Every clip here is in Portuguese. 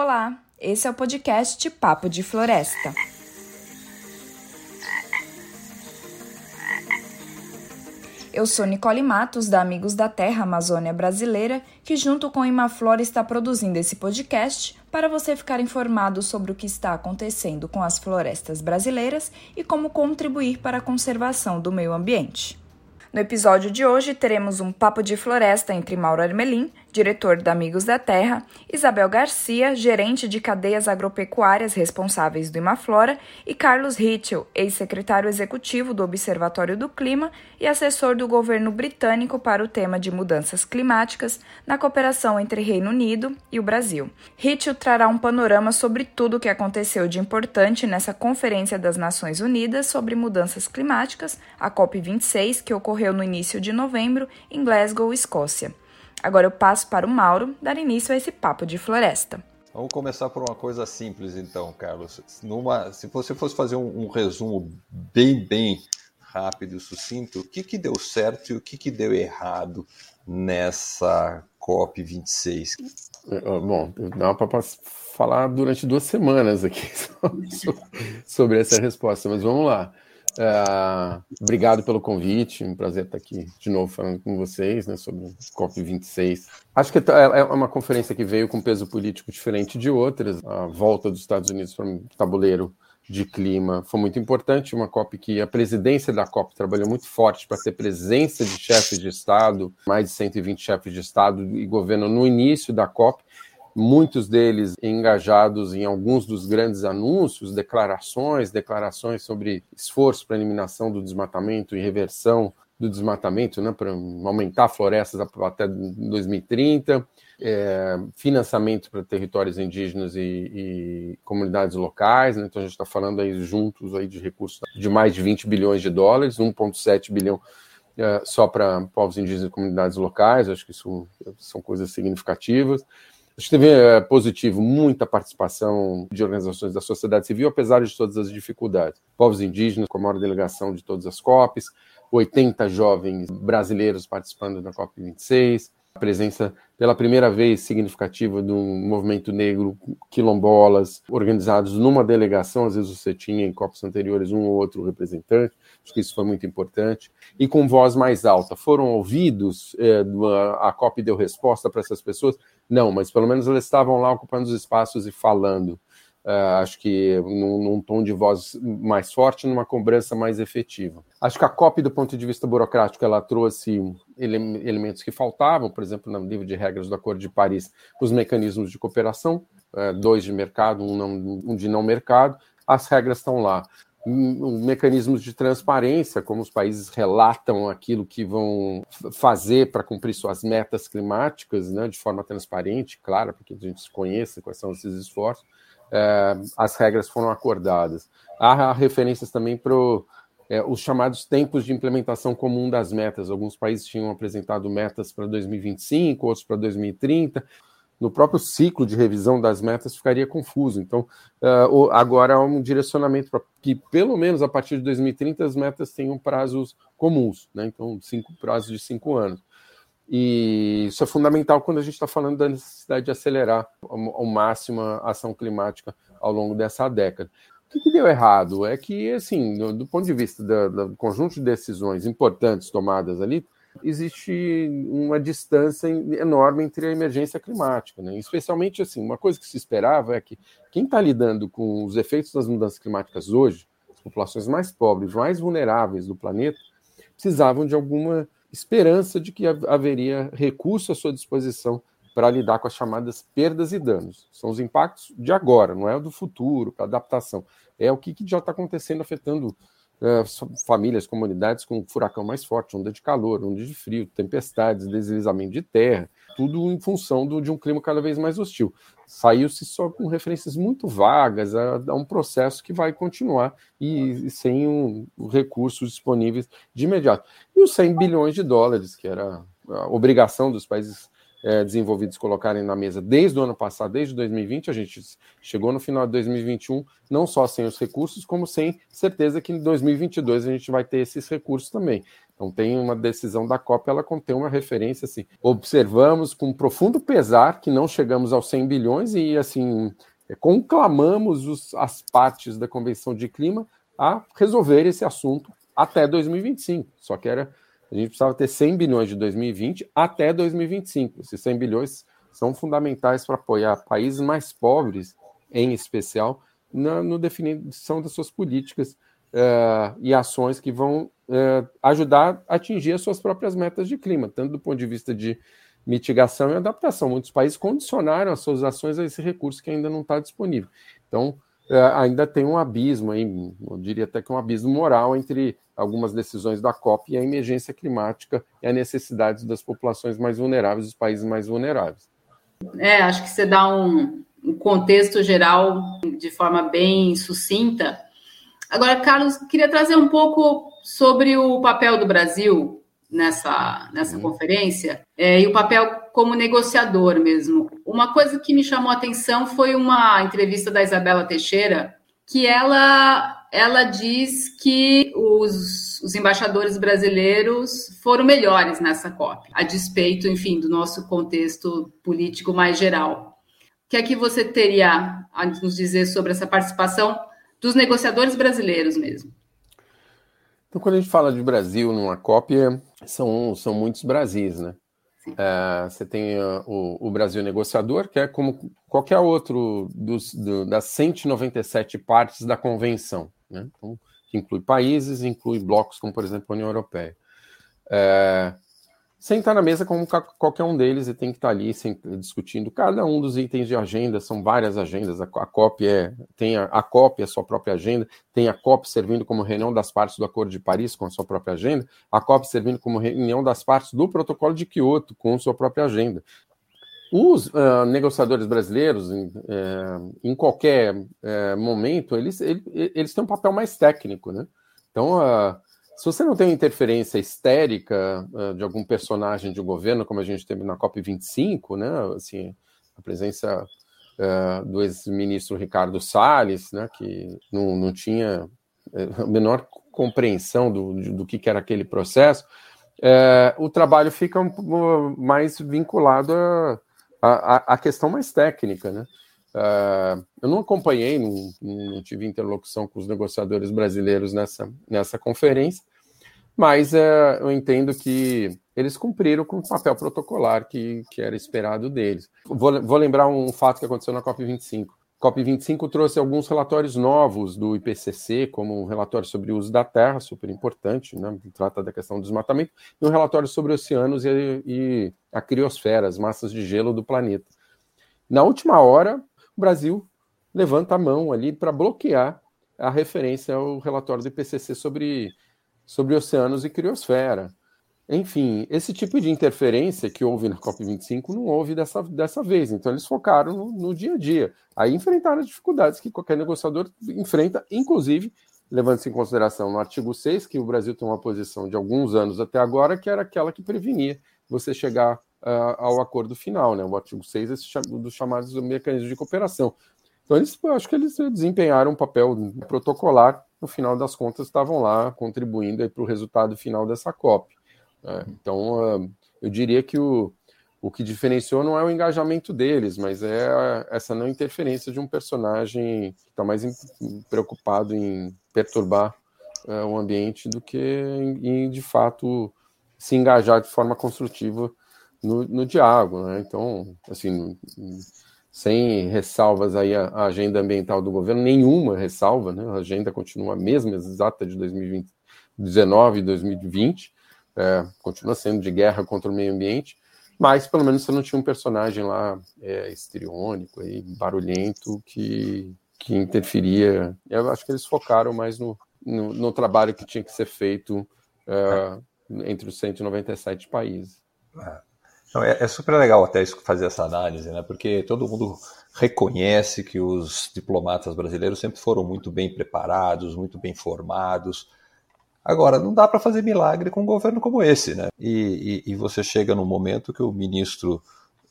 Olá, esse é o podcast Papo de Floresta. Eu sou Nicole Matos, da Amigos da Terra Amazônia Brasileira, que junto com Imaflora está produzindo esse podcast para você ficar informado sobre o que está acontecendo com as florestas brasileiras e como contribuir para a conservação do meio ambiente. No episódio de hoje, teremos um papo de floresta entre Mauro Armelin, diretor da Amigos da Terra, Isabel Garcia, gerente de cadeias agropecuárias responsáveis do Imaflora, e Carlos Ritchell, ex-secretário executivo do Observatório do Clima e assessor do governo britânico para o tema de mudanças climáticas na cooperação entre Reino Unido e o Brasil. Ritchell trará um panorama sobre tudo o que aconteceu de importante nessa Conferência das Nações Unidas sobre Mudanças Climáticas, a COP26, que ocorreu ocorreu no início de novembro em Glasgow, Escócia. Agora eu passo para o Mauro dar início a esse papo de floresta. Vamos começar por uma coisa simples, então, Carlos. Numa, se você fosse fazer um, um resumo bem, bem rápido e sucinto, o que, que deu certo e o que, que deu errado nessa COP26? É, bom, dá para falar durante duas semanas aqui sobre essa resposta, mas vamos lá. Uh, obrigado pelo convite, um prazer estar aqui de novo falando com vocês né, sobre o COP26. Acho que é, é uma conferência que veio com peso político diferente de outras. A volta dos Estados Unidos para um tabuleiro de clima foi muito importante. Uma COP que a presidência da COP trabalhou muito forte para ter presença de chefes de Estado, mais de 120 chefes de Estado e governo no início da COP muitos deles engajados em alguns dos grandes anúncios, declarações, declarações sobre esforço para eliminação do desmatamento e reversão do desmatamento, né, para aumentar florestas até 2030, é, financiamento para territórios indígenas e, e comunidades locais, né, então a gente está falando aí juntos aí de recursos de mais de 20 bilhões de dólares, 1,7 bilhão é, só para povos indígenas e comunidades locais, acho que isso são coisas significativas. A teve é, positivo muita participação de organizações da sociedade civil, apesar de todas as dificuldades. Povos indígenas, com a maior delegação de todas as COPs, 80 jovens brasileiros participando da COP26, a presença pela primeira vez significativa do movimento negro, quilombolas, organizados numa delegação, às vezes você tinha em COPs anteriores um ou outro representante, acho que isso foi muito importante, e com voz mais alta. Foram ouvidos, é, a COP deu resposta para essas pessoas, não, mas pelo menos elas estavam lá ocupando os espaços e falando. Uh, acho que num, num, tom de voz mais forte, numa cobrança mais efetiva. Acho que a COP, do ponto de vista burocrático, ela trouxe ele, elementos que faltavam, por exemplo, no livro de regras do Acordo de Paris, os mecanismos de cooperação, uh, dois de mercado, um, não, um de não mercado, as regras estão lá mecanismos de transparência, como os países relatam aquilo que vão fazer para cumprir suas metas climáticas, né, de forma transparente, clara, porque a gente conhece quais são esses esforços, é, as regras foram acordadas. Há referências também para é, os chamados tempos de implementação comum das metas. Alguns países tinham apresentado metas para 2025, outros para 2030 no próprio ciclo de revisão das metas ficaria confuso. Então, uh, agora há um direcionamento para que, pelo menos a partir de 2030, as metas tenham prazos comuns, né? então, cinco prazos de cinco anos. E isso é fundamental quando a gente está falando da necessidade de acelerar ao, máximo a ação climática ao longo dessa década. O que, que deu errado? É que, assim, do, do ponto de vista do conjunto de decisões importantes tomadas ali, existe uma distância enorme entre a emergência climática, né? Especialmente assim, uma coisa que se esperava é que quem está lidando com os efeitos das mudanças climáticas hoje, as populações mais pobres, mais vulneráveis do planeta, precisavam de alguma esperança de que haveria recurso à sua disposição para lidar com as chamadas perdas e danos. São os impactos de agora, não é o do futuro, para adaptação. É o que, que já está acontecendo afetando famílias, comunidades com furacão mais forte, onda de calor, onda de frio, tempestades, deslizamento de terra, tudo em função do, de um clima cada vez mais hostil. Saiu-se só com referências muito vagas a, a, um processo que vai continuar e, e sem um, recursos disponíveis de imediato. E os 100 bilhões de dólares, que era a obrigação dos países é, desenvolvidos colocarem na mesa desde o ano passado, desde 2020. A gente chegou no final de 2021 não só sem os recursos, como sem certeza que em 2022 a gente vai ter esses recursos também. Então tem uma decisão da COP, ela contém uma referência assim. Observamos com profundo pesar que não chegamos aos 100 bilhões e assim conclamamos os, as partes da Convenção de Clima a resolver esse assunto até 2025. Só que era a gente precisava ter 100 bilhões de 2020 até 2025. Esses 100 bilhões são fundamentais para apoiar países mais pobres, em especial, na no definição das suas políticas uh, e ações que vão uh, ajudar a atingir as suas próprias metas de clima, tanto do ponto de vista de mitigação e adaptação. Muitos países condicionaram as suas ações a esse recurso que ainda não está disponível. Então, ainda tem um abismo, aí, eu diria até que um abismo moral entre algumas decisões da COP e a emergência climática e a necessidade das populações mais vulneráveis, dos países mais vulneráveis. É, acho que você dá um, um contexto geral de forma bem sucinta. Agora, Carlos, queria trazer um pouco sobre o papel do Brasil nessa, nessa uhum. conferência é, e o papel como negociador mesmo. Uma coisa que me chamou a atenção foi uma entrevista da Isabela Teixeira, que ela, ela diz que os, os embaixadores brasileiros foram melhores nessa COP, a despeito, enfim, do nosso contexto político mais geral. O que é que você teria a nos dizer sobre essa participação dos negociadores brasileiros mesmo? Então, quando a gente fala de Brasil numa cópia, são, são muitos Brasis, né? É, você tem uh, o, o, Brasil negociador, que é como qualquer outro dos, do, das 197 partes da convenção, né? Então, que inclui países, inclui blocos como, por exemplo, a União Europeia. É, sentar na mesa como qualquer um deles e tem que estar ali discutindo cada um dos itens de agenda, são várias agendas, a, COP é, tem a, a COP, a sua própria agenda, tem a COP servindo como reunião das partes do Acordo de Paris com a sua própria agenda, a COP servindo como reunião das partes do Protocolo de Quioto com a sua própria agenda. Os uh, negociadores brasileiros, em, é, em qualquer é, momento, eles, eles, eles têm um papel mais técnico, né? Então, uh, se você não tem interferência histérica uh, de algum personagem de governo, como a gente teve na COP25, né, assim, a presença uh, do ex-ministro Ricardo Salles, né, que não, não tinha uh, a menor compreensão do, do que, era aquele processo, uh, o trabalho fica mais vinculado à questão mais técnica, né? Uh, eu não acompanhei, não, não, tive interlocução com os negociadores brasileiros nessa, nessa conferência, mas uh, eu entendo que eles cumpriram com o papel protocolar que, que era esperado deles. Vou, vou lembrar um fato que aconteceu na COP25. COP25 trouxe alguns relatórios novos do IPCC, como um relatório sobre o uso da terra, super importante, né? trata da questão do desmatamento, e um relatório sobre oceanos e, e a criosfera, as massas de gelo do planeta. Na última hora, o Brasil levanta a mão ali para bloquear a referência ao relatório do IPCC sobre, sobre oceanos e criosfera. Enfim, esse tipo de interferência que houve na COP25 não houve dessa, dessa vez. Então, eles focaram no, no dia a dia. Aí enfrentaram as dificuldades que qualquer negociador enfrenta, inclusive levando-se em consideração no artigo 6, que o Brasil tem uma posição de alguns anos até agora, que era aquela que prevenia você chegar uh, ao acordo final, né? O artigo 6 esse, dos chamados mecanismos de cooperação. Então, eles, eu acho que eles desempenharam um papel protocolar, no final das contas, estavam lá contribuindo para o resultado final dessa COP. Né? Então, uh, eu diria que o, o que diferenciou não é o engajamento deles, mas é essa não interferência de um personagem que está mais em, preocupado em perturbar uh, o ambiente do que em, em, de fato, se engajar de forma construtiva no, no diálogo, né? Então, assim, sem ressalvas aí a, a, agenda ambiental do governo, nenhuma ressalva, né? A agenda continua a mesma, exata de 2019 e 2020, é, continua sendo de guerra contra o meio ambiente, mas pelo menos você não tinha um personagem lá é, estriônico, aí, barulhento, que, que interferia. Eu acho que eles focaram mais no, no, no trabalho que tinha que ser feito é, entre os 197 países. É. Não, é, é, super legal até fazer essa análise, né? Porque todo mundo reconhece que os diplomatas brasileiros sempre foram muito bem preparados, muito bem formados. Agora, não dá para fazer milagre com um governo como esse, né? E, e, e, você chega num momento que o ministro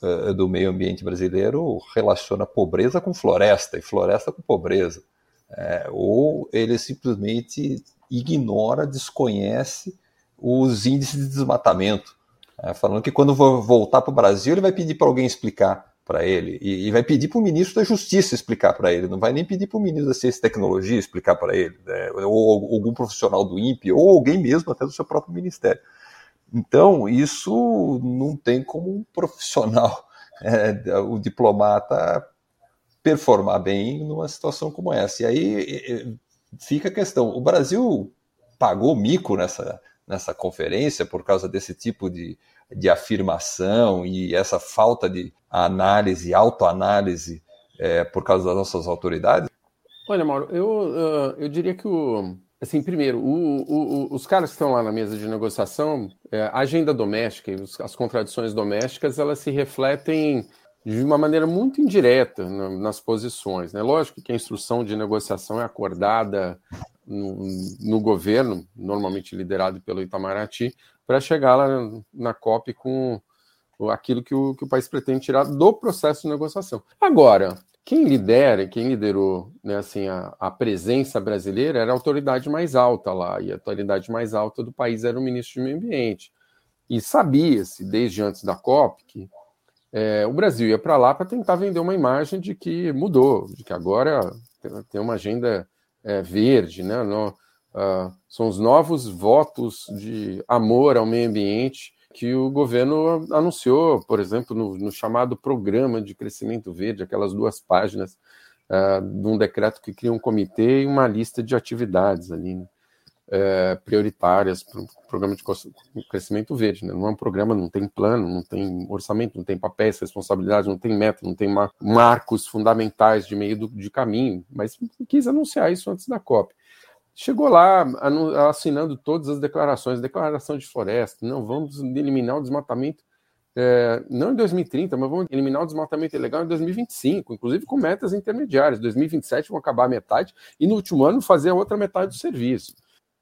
uh, do meio ambiente brasileiro relaciona pobreza com floresta e floresta com pobreza. É, ou ele simplesmente ignora, desconhece os índices de desmatamento. É, falando que quando voltar para o Brasil, ele vai pedir para alguém explicar para ele e, e, vai pedir para o ministro da Justiça explicar para ele, não vai nem pedir para o ministro da Ciência e Tecnologia explicar para ele, né? ou algum profissional do INPE, ou alguém mesmo até do seu próprio ministério. Então, isso não tem como um profissional, é, o diplomata, performar bem numa situação como essa. E aí fica a questão: o Brasil pagou mico nessa, nessa conferência por causa desse tipo de, de afirmação e essa falta de análise, autoanálise é, por causa das nossas autoridades? Olha, Mauro, eu, eu diria que o, assim, primeiro, o, o, os caras que estão lá na mesa de negociação, é, a agenda doméstica e as contradições domésticas, elas se refletem de uma maneira muito indireta nas posições. Né? Lógico que a instrução de negociação é acordada no, no governo, normalmente liderado pelo Itamaraty, para chegar lá na, na COP com aquilo que o, que o país pretende tirar do processo de negociação. Agora, quem lidera, quem liderou né, assim, a, a, presença brasileira era a autoridade mais alta lá, e a autoridade mais alta do país era o ministro do Meio Ambiente. E sabia-se, desde antes da COP, que é, o Brasil ia para lá para tentar vender uma imagem de que mudou, de que agora tem uma agenda é, verde, né? No, uh, são os novos votos de amor ao meio ambiente que o governo anunciou, por exemplo, no, no chamado Programa de Crescimento Verde, aquelas duas páginas uh, de um decreto que cria um comitê e uma lista de atividades ali, né? É, prioritárias para o programa de crescimento verde. Né? Não é um programa, não tem plano, não tem orçamento, não tem papéis, responsabilidades, não tem meta, não tem marcos fundamentais de meio do, de caminho, mas quis anunciar isso antes da COP. Chegou lá assinando todas as declarações, declaração de floresta, não vamos eliminar o desmatamento, é, não em 2030, mas vamos eliminar o desmatamento ilegal em 2025, inclusive com metas intermediárias. 2027 vão acabar a metade e no último ano fazer a outra metade do serviço.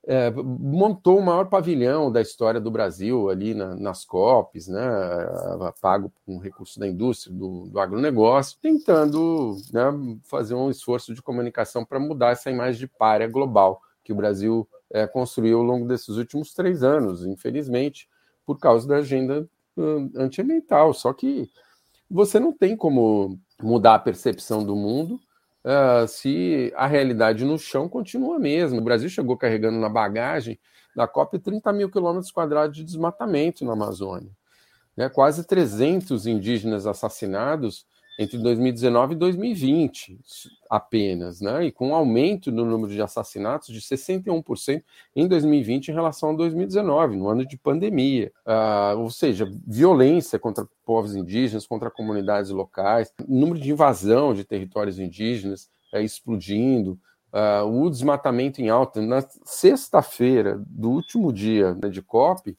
É, montou o maior pavilhão da história do Brasil ali na, nas COPs, né, pago com recurso da indústria, do, do agronegócio, tentando né, fazer um esforço de comunicação para mudar essa imagem de párea global que o Brasil é, construiu ao longo desses últimos três anos, infelizmente, por causa da agenda uh, antiambiental. Só que você não tem como mudar a percepção do mundo uh, se a realidade no chão continua a mesma. O Brasil chegou carregando na bagagem da COP 30 mil quilômetros quadrados de desmatamento na Amazônia. Né? Quase 300 indígenas assassinados entre 2019 e 2020 apenas, né? E com um aumento no número de assassinatos de 61% em 2020 em relação a 2019, no ano de pandemia. Uh, ou seja, violência contra povos indígenas, contra comunidades locais, número de invasão de territórios indígenas é, explodindo, uh, o desmatamento em alta. Na sexta-feira do último dia né, de COP,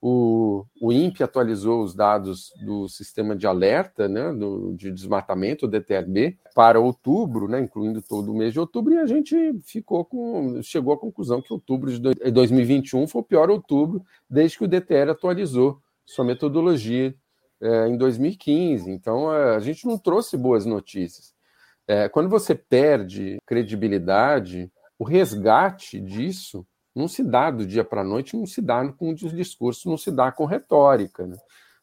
o, o INPE atualizou os dados do sistema de alerta né, do, de desmatamento, o DTRB, para outubro, né, incluindo todo o mês de outubro, e a gente ficou com, chegou à conclusão que outubro de 2021 foi o pior outubro desde que o DTR atualizou sua metodologia é, em 2015. Então, a gente não trouxe boas notícias. É, quando você perde credibilidade, o resgate disso não se dá do dia para a noite, não se dá com discurso, não se dá com retórica. Né?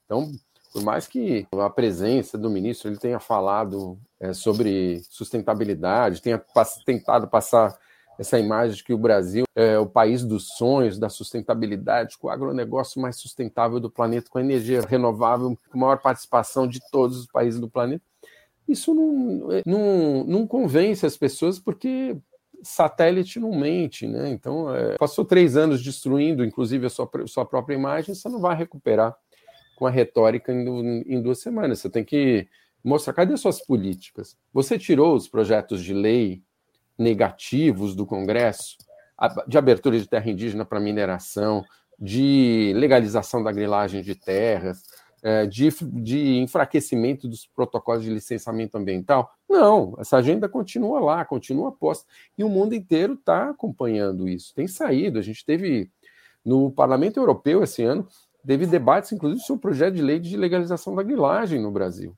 Então, por mais que a presença do ministro ele tenha falado é, sobre sustentabilidade, tenha pass tentado passar essa imagem de que o Brasil é o país dos sonhos, da sustentabilidade, com o agronegócio mais sustentável do planeta, com a energia renovável, com maior participação de todos os países do planeta. Isso não, não, não convence as pessoas porque satélite não mente, né? Então, é, passou três anos destruindo, inclusive, a sua, sua própria imagem, você não vai recuperar com a retórica em, em duas semanas. Você tem que mostrar cadê suas políticas. Você tirou os projetos de lei negativos do Congresso, de abertura de terra indígena para mineração, de legalização da grilagem de terras, é, de, de enfraquecimento dos protocolos de licenciamento ambiental. Não, essa agenda continua lá, continua posta. E o mundo inteiro está acompanhando isso. Tem saído. A gente teve no Parlamento Europeu esse ano teve debates, inclusive, sobre o projeto de lei de legalização da grilagem no Brasil.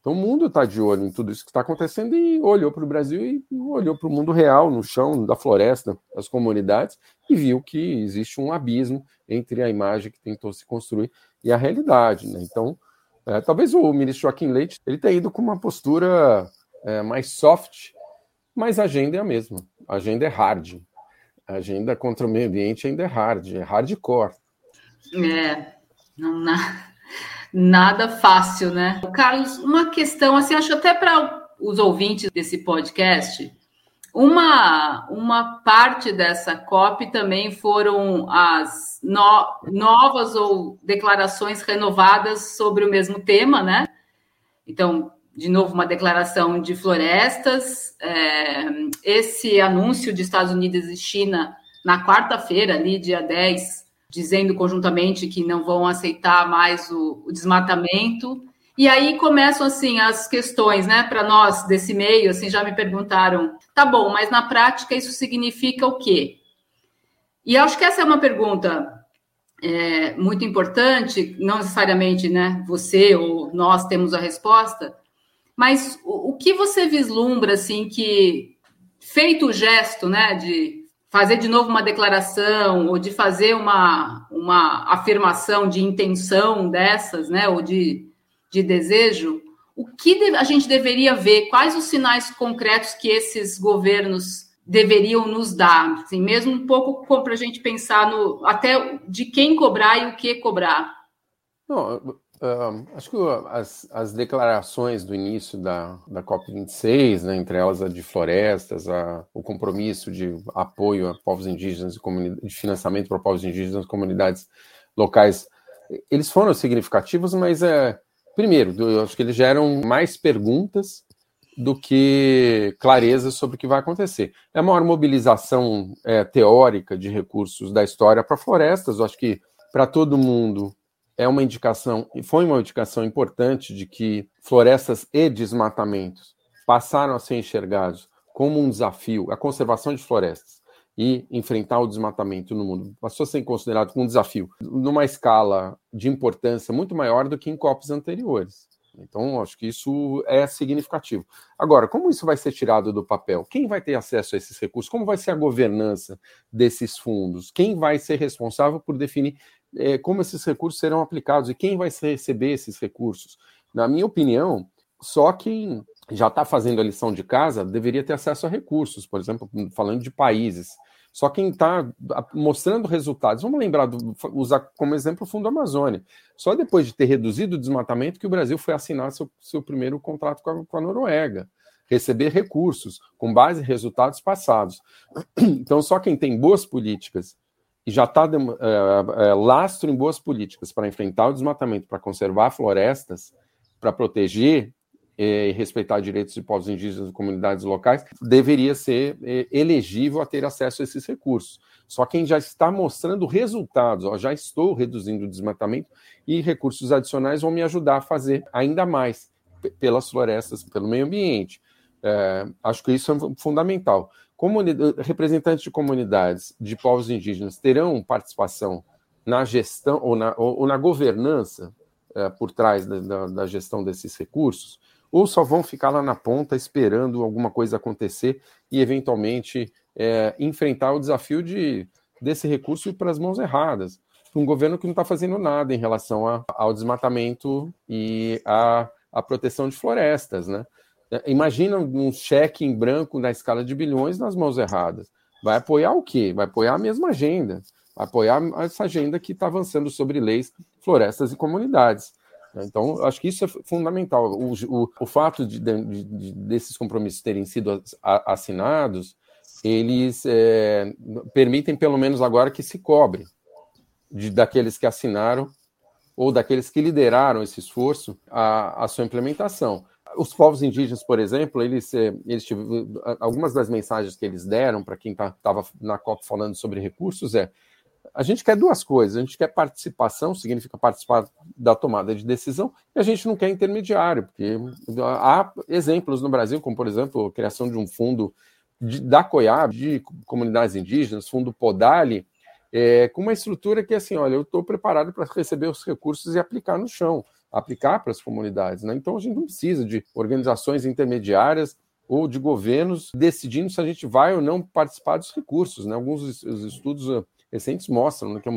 Então o mundo está de olho em tudo isso que está acontecendo e olhou para o Brasil e olhou para o mundo real, no chão da floresta, das comunidades, e viu que existe um abismo entre a imagem que tentou se construir e a realidade. Né? Então, é, talvez o ministro Joaquim Leite ele tenha ido com uma postura é, mais soft, mas a agenda é a mesma. A agenda é hard. A agenda contra o meio ambiente ainda é hard, é hardcore. É, não, na, nada fácil, né? Carlos, uma questão, assim, acho até para os ouvintes desse podcast, uma, uma parte dessa COP também foram as no, novas ou declarações renovadas sobre o mesmo tema, né? Então, de novo, uma declaração de florestas, é, esse anúncio de Estados Unidos e China na quarta-feira, ali, dia 10, dizendo conjuntamente que não vão aceitar mais o, o desmatamento. E aí começam assim as questões, né? Para nós desse meio, assim, já me perguntaram, tá bom, mas na prática isso significa o quê? E acho que essa é uma pergunta é, muito importante, não necessariamente, né? Você ou nós temos a resposta, mas o, o que você vislumbra assim que feito o gesto, né? De fazer de novo uma declaração ou de fazer uma, uma afirmação de intenção dessas, né, ou de, de desejo, o que a gente deveria ver? Quais os sinais concretos que esses governos deveriam nos dar? Assim, mesmo um pouco para a gente pensar no até de quem cobrar e o que cobrar. Não, Acho que as, as, declarações do início da, da COP26, né, entre elas a de florestas, a, o compromisso de apoio a povos indígenas e de financiamento para povos indígenas, comunidades locais, eles foram significativos, mas é, primeiro, eu acho que eles geram mais perguntas do que clareza sobre o que vai acontecer. É a maior mobilização é, teórica de recursos da história para florestas, eu acho que para todo mundo é uma indicação, foi uma indicação importante de que florestas e desmatamentos passaram a ser enxergados como um desafio, a conservação de florestas e enfrentar o desmatamento no mundo passou a ser considerado como um desafio numa escala de importância muito maior do que em COPs anteriores. Então, acho que isso é significativo. Agora, como isso vai ser tirado do papel? Quem vai ter acesso a esses recursos? Como vai ser a governança desses fundos? Quem vai ser responsável por definir é, como esses recursos serão aplicados e quem vai receber esses recursos. Na minha opinião, só quem já está fazendo a lição de casa deveria ter acesso a recursos, por exemplo, falando de países. Só quem está mostrando resultados. Vamos lembrar, do, usar como exemplo o Fundo Amazônia. Só depois de ter reduzido o desmatamento que o Brasil foi assinar seu, seu primeiro contrato com a, com a Noruega receber recursos com base em resultados passados. Então, só quem tem boas políticas e já está é, é, lastro em boas políticas para enfrentar o desmatamento, para conservar florestas, para proteger é, e respeitar direitos de povos indígenas e comunidades locais, deveria ser é, elegível a ter acesso a esses recursos. Só quem já está mostrando resultados, ó, já estou reduzindo o desmatamento e recursos adicionais vão me ajudar a fazer ainda mais pelas florestas, pelo meio ambiente. É, acho que isso é fundamental representantes de comunidades de povos indígenas terão participação na gestão ou na, ou, ou na governança é, por trás da, da, da, gestão desses recursos, ou só vão ficar lá na ponta esperando alguma coisa acontecer e eventualmente é, enfrentar o desafio de desse recurso para as mãos erradas. Um governo que não está fazendo nada em relação a, ao desmatamento e à proteção de florestas, né? É, imagina um cheque em branco na escala de bilhões nas mãos erradas. Vai apoiar o quê? Vai apoiar a mesma agenda. Vai apoiar essa agenda que está avançando sobre leis, florestas e comunidades. Então, acho que isso é fundamental. O, o, o fato de, de, de, desses compromissos terem sido assinados, eles é, permitem, pelo menos agora, que se cobre de, daqueles que assinaram ou daqueles que lideraram esse esforço a, a sua implementação os povos indígenas, por exemplo, eles, eh, eles algumas das mensagens que eles deram para quem estava tá, na COP falando sobre recursos é a gente quer duas coisas, a gente quer participação, significa participar da tomada de decisão, e a gente não quer intermediário, porque há exemplos no Brasil, como por exemplo a criação de um fundo de, da COIAB, de comunidades indígenas, fundo Podali, é, com uma estrutura que, assim, olha, eu estou preparado para receber os recursos e aplicar no chão, aplicar para as comunidades. Né? Então, a gente não precisa de organizações intermediárias ou de governos decidindo se a gente vai ou não participar dos recursos. Né? Alguns estudos ah, recentes mostram né, que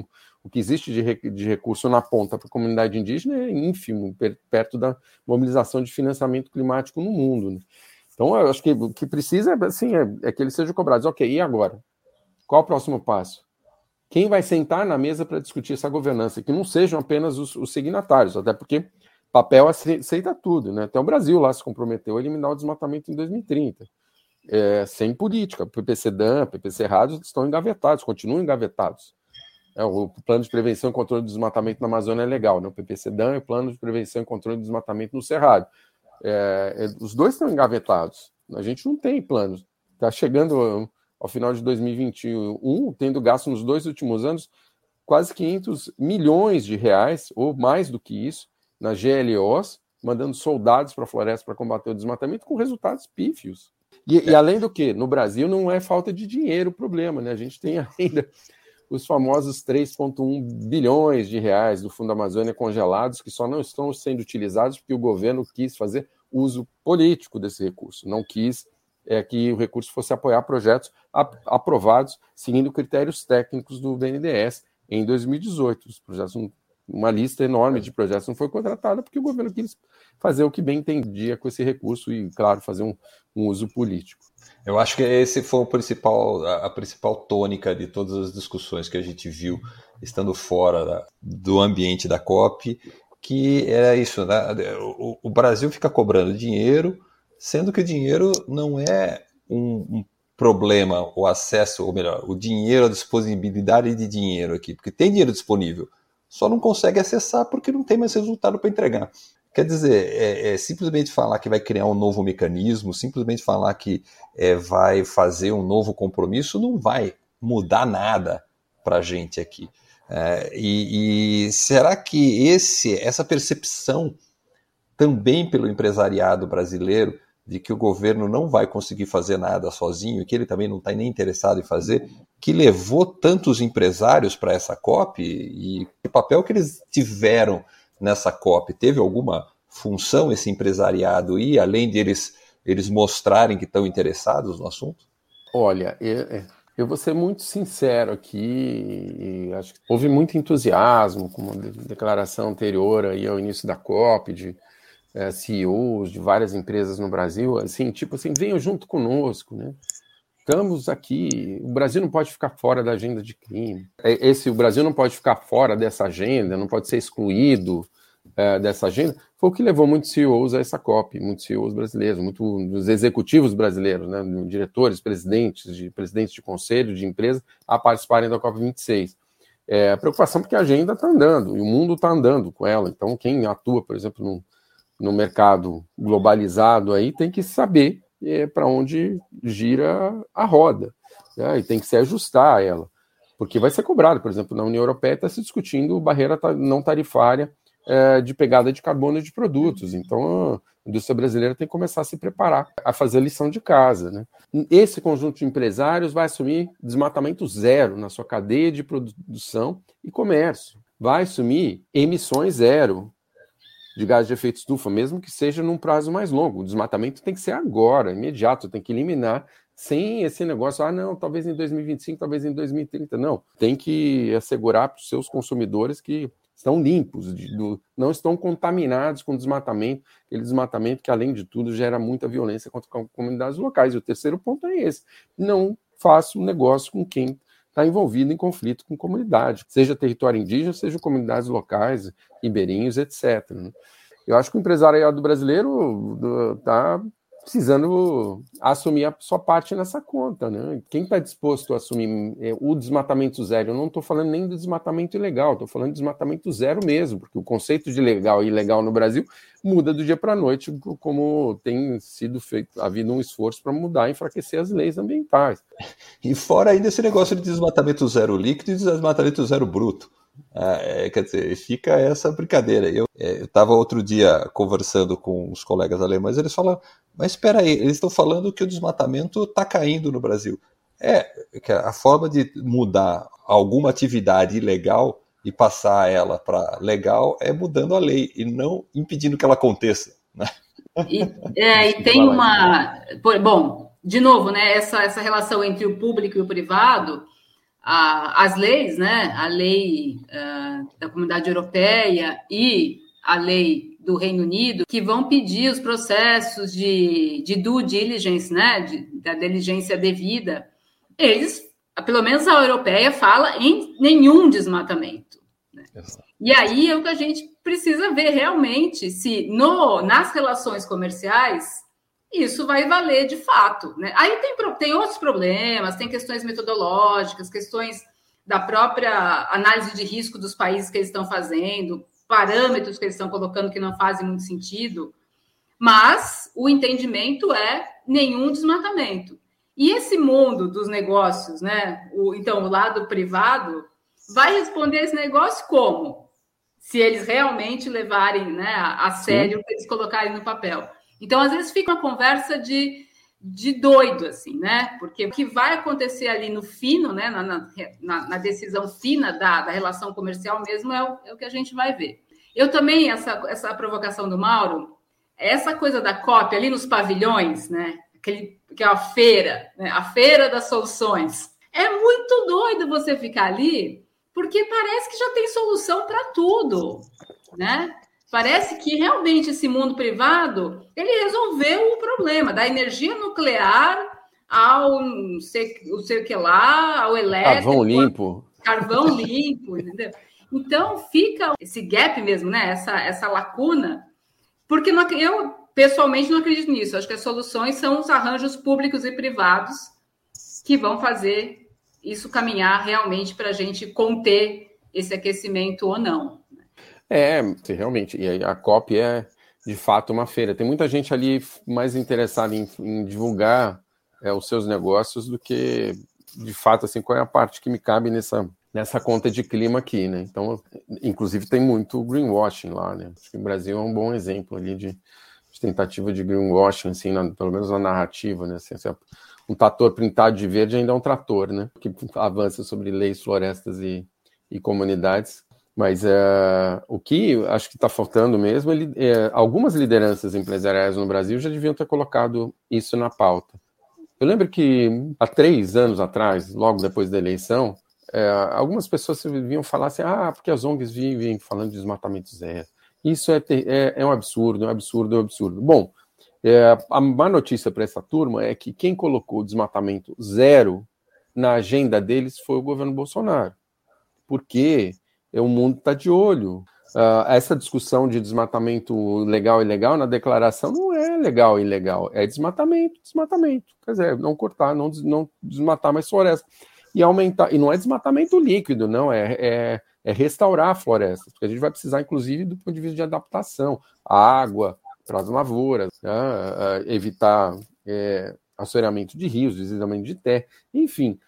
o que existe de, de recurso na ponta para a comunidade indígena é ínfimo, perto da mobilização de financiamento climático no mundo. Né? Então, eu acho que o que precisa assim, é, é que eles sejam cobrados. Ok, e agora? Qual o próximo passo? Quem vai sentar na mesa para discutir essa governança? Que não sejam apenas os, os signatários, até porque papel aceita tudo, né? Até o Brasil lá se comprometeu a eliminar o desmatamento em 2030. É, sem política. PPC DAM, PPC Rádio estão engavetados, continuam engavetados. É, o plano de prevenção e controle do desmatamento na Amazônia é legal, né? O PPC DAM e o plano de prevenção e controle do desmatamento no Cerrado. É, é, os dois estão engavetados. A gente não tem planos. Está chegando ao final de 2021, tendo gasto nos dois últimos anos quase 500 milhões de reais, ou mais do que isso, nas GLOs, mandando soldados para a floresta para combater o desmatamento, com resultados pífios. E, e, além do que, no Brasil não é falta de dinheiro o problema, né? A gente tem ainda os famosos 3,1 bilhões de reais do Fundo Amazônia congelados, que só não estão sendo utilizados porque o governo quis fazer uso político desse recurso, não quis é, que o recurso fosse apoiar projetos aprovados seguindo critérios técnicos do BNDES em 2018. Os projetos, uma lista enorme de projetos não foi contratada porque o governo quis fazer o que bem entendia com esse recurso e, claro, fazer um, um uso político. Eu acho que esse foi o principal, a principal tônica de todas as discussões que a gente viu estando fora da, do ambiente da COP, que era isso, né? o, o Brasil fica cobrando dinheiro sendo que o dinheiro não é um, um problema, o acesso, ou melhor, o dinheiro, a disponibilidade de dinheiro aqui, porque tem dinheiro disponível, só não consegue acessar porque não tem mais resultado para entregar. Quer dizer, é, é, simplesmente falar que vai criar um novo mecanismo, simplesmente falar que é, vai fazer um novo compromisso, não vai mudar nada para a gente aqui. É, e, e, será que esse, essa percepção também pelo empresariado brasileiro de que o governo não vai conseguir fazer nada sozinho e que ele também não está nem interessado em fazer, que levou tantos empresários para essa COP e que papel que eles tiveram nessa COP? Teve alguma função esse empresariado e além deles eles mostrarem que estão interessados no assunto? Olha, eu, eu vou ser muito sincero aqui, acho que houve muito entusiasmo com a declaração anterior aí ao início da COP de é, CEOs de várias empresas no Brasil, assim, tipo assim, venham junto conosco, né? Estamos aqui, o Brasil não pode ficar fora da agenda de crime. É, esse, o Brasil não pode ficar fora dessa agenda, não pode ser excluído é, dessa agenda. Foi o que levou muitos CEOs a essa COP, muitos CEOs brasileiros, muitos executivos brasileiros, né, diretores, presidentes, de presidentes de conselho de empresa, a participarem da COP 26. É, preocupação porque a agenda está andando e o mundo está andando com ela. Então, quem atua, por exemplo, num, no mercado globalizado aí tem que saber é, para onde gira a roda né? e tem que se ajustar a ela, porque vai ser cobrado. Por exemplo, na União Europeia está se discutindo barreira não tarifária é, de pegada de carbono de produtos. Então, a indústria brasileira tem que começar a se preparar a fazer a lição de casa. Né? Esse conjunto de empresários vai assumir desmatamento zero na sua cadeia de produção e comércio. Vai assumir emissões zero de gás de efeito estufa, mesmo que seja num prazo mais longo. O desmatamento tem que ser agora, imediato, tem que eliminar sem esse negócio, ah, não, talvez em 2025, talvez em 2030. Não, tem que assegurar para os seus consumidores que estão limpos, de, do, não estão contaminados com desmatamento, aquele desmatamento que, além de tudo, gera muita violência contra comunidades locais. E o terceiro ponto é esse: não faça um negócio com quem está envolvido em conflito com comunidade, seja território indígena, seja comunidades locais, ribeirinhos, etc. Né? Eu acho que o empresariado brasileiro está precisando assumir a sua parte nessa conta, né? Quem está disposto a assumir é, o desmatamento zero? Eu não estou falando nem do desmatamento ilegal, estou falando de desmatamento zero mesmo, porque o conceito de legal e ilegal no Brasil muda do dia para a noite, como tem sido feito, havido um esforço para mudar e enfraquecer as leis ambientais. E fora ainda esse negócio de desmatamento zero líquido e desmatamento zero bruto. Ah, é, quer dizer, fica essa brincadeira. Eu é, estava outro dia conversando com os colegas alemães, eles falam, mas espera aí, eles estão falando que o desmatamento está caindo no Brasil. É, a forma de mudar alguma atividade ilegal e passar ela para legal é mudando a lei e não impedindo que ela aconteça. Né? E, é, e tem uma. Bom, de novo, né, essa, essa relação entre o público e o privado, a, as leis, né, a lei uh, da comunidade europeia e a lei do Reino Unido, que vão pedir os processos de, de due diligence, né, de, da diligência devida, eles, pelo menos a europeia, fala em nenhum desmatamento. Né? E aí é o que a gente precisa ver realmente se no, nas relações comerciais isso vai valer de fato. Né? Aí tem, tem outros problemas, tem questões metodológicas, questões da própria análise de risco dos países que eles estão fazendo, parâmetros que eles estão colocando que não fazem muito sentido, mas o entendimento é nenhum desmatamento. E esse mundo dos negócios, né? O, então, o lado privado vai responder esse negócio como? Se eles realmente levarem né, a, sério o que eles colocarem no papel. Então, às vezes, fica uma conversa de, de doido, assim, né? Porque o que vai acontecer ali no fino, né? Na, na, na decisão fina da, da relação comercial mesmo é o, é o que a gente vai ver. Eu também, essa, essa provocação do Mauro, essa coisa da cópia ali nos pavilhões, né? Aquele, que é a feira, né? a feira das soluções. É muito doido você ficar ali, porque parece que já tem solução para tudo, né? Parece que realmente esse mundo privado ele resolveu o problema da energia nuclear ao sei, o sei que lá, ao elétrico. Carvão limpo. Carvão limpo, entendeu? Então fica esse gap mesmo, né? Essa, essa lacuna, porque não, eu pessoalmente não acredito nisso. Acho que as soluções são os arranjos públicos e privados que vão fazer isso caminhar realmente para a gente conter esse aquecimento ou não. É, realmente. E a COP é de fato uma feira. Tem muita gente ali mais interessada em, em divulgar é, os seus negócios do que, de fato, assim, qual é a parte que me cabe nessa, nessa conta de clima aqui, né? Então, inclusive, tem muito greenwashing lá, né? Acho que o Brasil é um bom exemplo ali de, de tentativa de greenwashing, assim, na, pelo menos na narrativa, né? Assim, assim, um trator pintado de verde ainda é um trator, né? Que avança sobre leis, florestas e, e comunidades mas uh, o que acho que está faltando mesmo, ele, é, algumas lideranças empresariais no Brasil já deviam ter colocado isso na pauta. Eu lembro que há três anos atrás, logo depois da eleição, é, algumas pessoas vinham falar assim: ah, porque as ONGs vivem falando de desmatamento zero. Isso é, é, é um absurdo, é um absurdo, é um absurdo. Bom, a má notícia para essa turma é que quem colocou desmatamento zero na agenda deles foi o governo Bolsonaro. Porque o mundo está de olho. Uh, essa discussão de desmatamento legal e ilegal na declaração não é legal e ilegal, é desmatamento, desmatamento. Quer dizer, não cortar, não, não desmatar mais floresta. E aumentar, e não é desmatamento líquido, não, é, é, é restaurar a floresta, porque a gente vai precisar, inclusive, do ponto de vista de adaptação, água para as lavouras, né, uh, evitar é, assoreamento de rios, deslizamento de terra, enfim.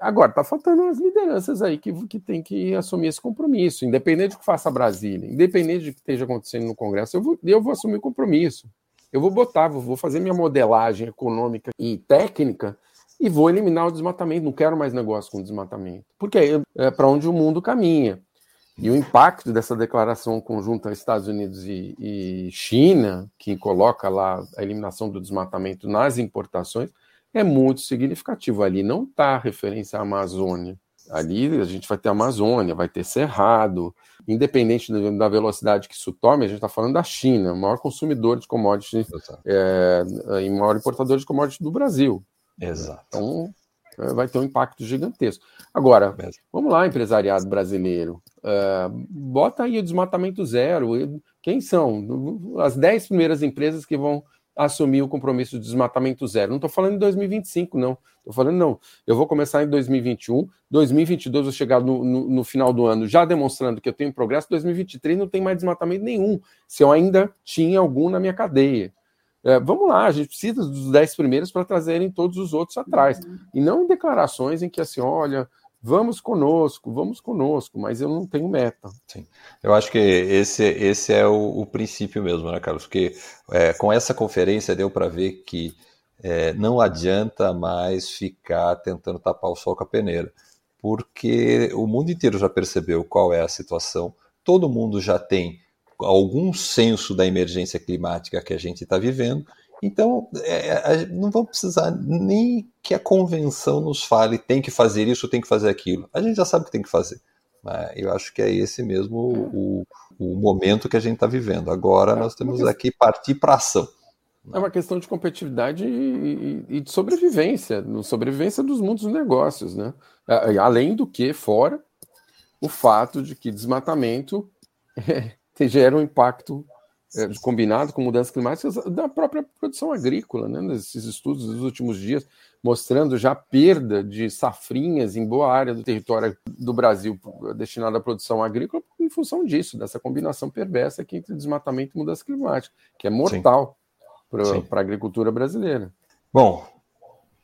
Agora, está faltando as lideranças aí que, que tem que assumir esse compromisso, independente do que faça a Brasília, independente do que esteja acontecendo no Congresso, eu vou, eu vou assumir o compromisso. Eu vou botar, vou fazer minha modelagem econômica e técnica e vou eliminar o desmatamento. Não quero mais negócio com desmatamento. Porque é, para onde o mundo caminha. E o impacto dessa declaração conjunta Estados Unidos e, e China, que coloca lá a eliminação do desmatamento nas importações, é muito significativo. Ali não está referência à Amazônia. Ali a gente vai ter Amazônia, vai ter Cerrado, independente da velocidade que isso tome, a gente está falando da China, o maior consumidor de commodities é, e maior importador de commodities do Brasil. Exato. Então é, vai ter um impacto gigantesco. Agora, vamos lá, empresariado brasileiro, uh, bota aí o desmatamento zero. Quem são? As 10 primeiras empresas que vão assumir o compromisso de desmatamento zero. Não estou falando em 2025, não. Estou falando, não. Eu vou começar em 2021, 2022 vou chegar no, no, no, final do ano já demonstrando que eu tenho progresso, 2023 não tem mais desmatamento nenhum, se eu ainda tinha algum na minha cadeia. É, vamos lá, a gente precisa dos 10 primeiros para trazerem todos os outros atrás. Uhum. E não em declarações em que assim, olha, vamos conosco, vamos conosco, mas eu não tenho meta. Sim. Eu acho que esse, esse é o, o princípio mesmo, né, Carlos? Porque é, com essa conferência deu para ver que é, não adianta mais ficar tentando tapar o sol com a peneira, porque o mundo inteiro já percebeu qual é a situação, todo mundo já tem algum senso da emergência climática que a gente está vivendo, então é, é não vamos precisar nem que a convenção nos fale tem que fazer isso, tem que fazer aquilo. A gente já sabe o que tem que fazer. Mas eu acho que é esse mesmo o, o momento que a gente está vivendo. Agora é, nós temos aqui partir para ação. É uma questão de competitividade e, e, de sobrevivência, sobrevivência dos mundos dos negócios, né? Além do que, fora o fato de que desmatamento é, gera um impacto é, combinado com mudanças climáticas da própria produção agrícola, né? Nesses estudos dos últimos dias mostrando já perda de safrinhas em boa área do território do Brasil destinada à produção agrícola em função disso, dessa combinação perversa aqui entre desmatamento e mudança climática, que é mortal para a agricultura brasileira. Bom,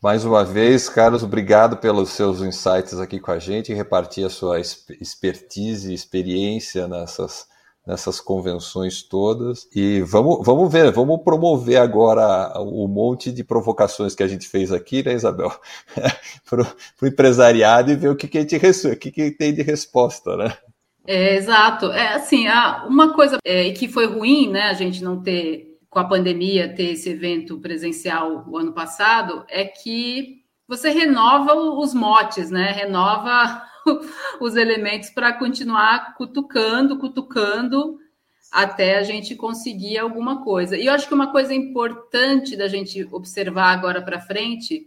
mais uma vez, Carlos, obrigado pelos seus insights aqui com a gente, repartir a sua expertise e experiência nessas, nessas convenções todas. E vamos, vamos ver, vamos promover agora o monte de provocações que a gente fez aqui, né, Isabel? para o empresariado e ver o que, que, a gente, o que, que tem de resposta, né? É, exato. É assim, uma coisa é, que foi ruim, né, a gente não ter com a pandemia ter esse evento presencial o ano passado é que você renova os motes, né? Renova os elementos para continuar cutucando, cutucando até a gente conseguir alguma coisa. E eu acho que uma coisa importante da gente observar agora para frente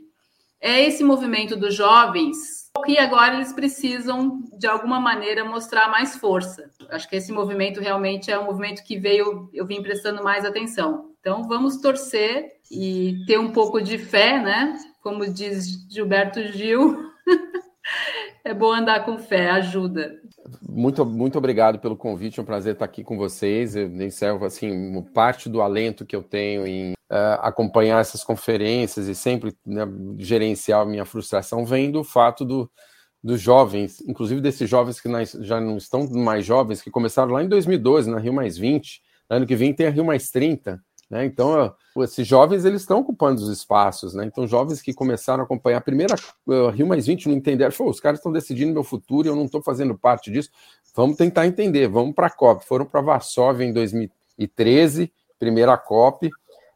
é esse movimento dos jovens e agora eles precisam, de alguma maneira, mostrar mais força. Acho que esse movimento realmente é um movimento que veio, eu vim prestando mais atenção. Então, vamos torcer e ter um pouco de fé, né? Como diz Gilberto Gil, é bom andar com fé, ajuda. Muito, muito obrigado pelo convite, é um prazer estar aqui com vocês. Eu encerro, assim, parte do alento que eu tenho em uh, acompanhar essas conferências e sempre né, gerenciar a minha frustração vem do fato do, dos jovens, inclusive desses jovens que já não estão mais jovens, que começaram lá em 2012, na Rio Mais 20, ano que vem tem a Rio Mais 30, né? Então, esses jovens eles estão ocupando os espaços, né? Então, jovens que começaram a acompanhar a primeira uh, Rio Mais 20 não entenderam, os caras estão decidindo meu futuro e eu não estou fazendo parte disso. Vamos tentar entender, vamos para a COP. Foram para Varsóvia em 2013, primeira COP,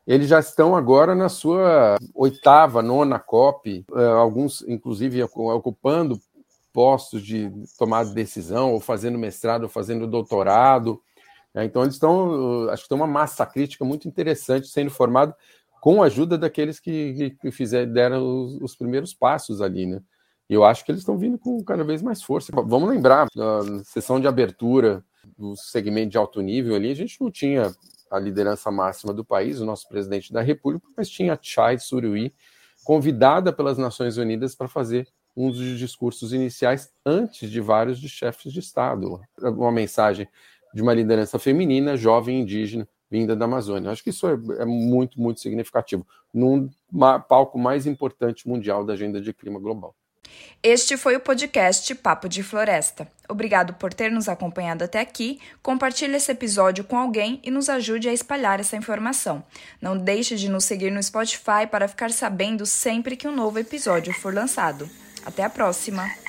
eles já estão agora na sua oitava, nona COP, eh, alguns, inclusive, ocupando postos de tomada de decisão, ou fazendo mestrado, ou fazendo doutorado. Né? Então, eles estão, acho que tem uma massa crítica muito interessante sendo formada com a ajuda daqueles que, que fizeram, deram os, os primeiros passos ali, né? E eu acho que eles estão vindo com cada vez mais força. Vamos lembrar, na sessão de abertura do segmento de alto nível ali, a gente não tinha a liderança máxima do país, o nosso presidente da República, mas tinha Chai Suruí convidada pelas Nações Unidas para fazer um dos discursos iniciais antes de vários de chefes de Estado. Uma mensagem de uma liderança feminina, jovem indígena, vinda da Amazônia. Acho que isso é, é muito, muito significativo, num palco mais importante mundial da agenda de clima global. Este foi o podcast Papo de Floresta. Obrigado por ter nos acompanhado até aqui. Compartilhe esse episódio com alguém e nos ajude a espalhar essa informação. Não deixe de nos seguir no Spotify para ficar sabendo sempre que um novo episódio for lançado. Até a próxima!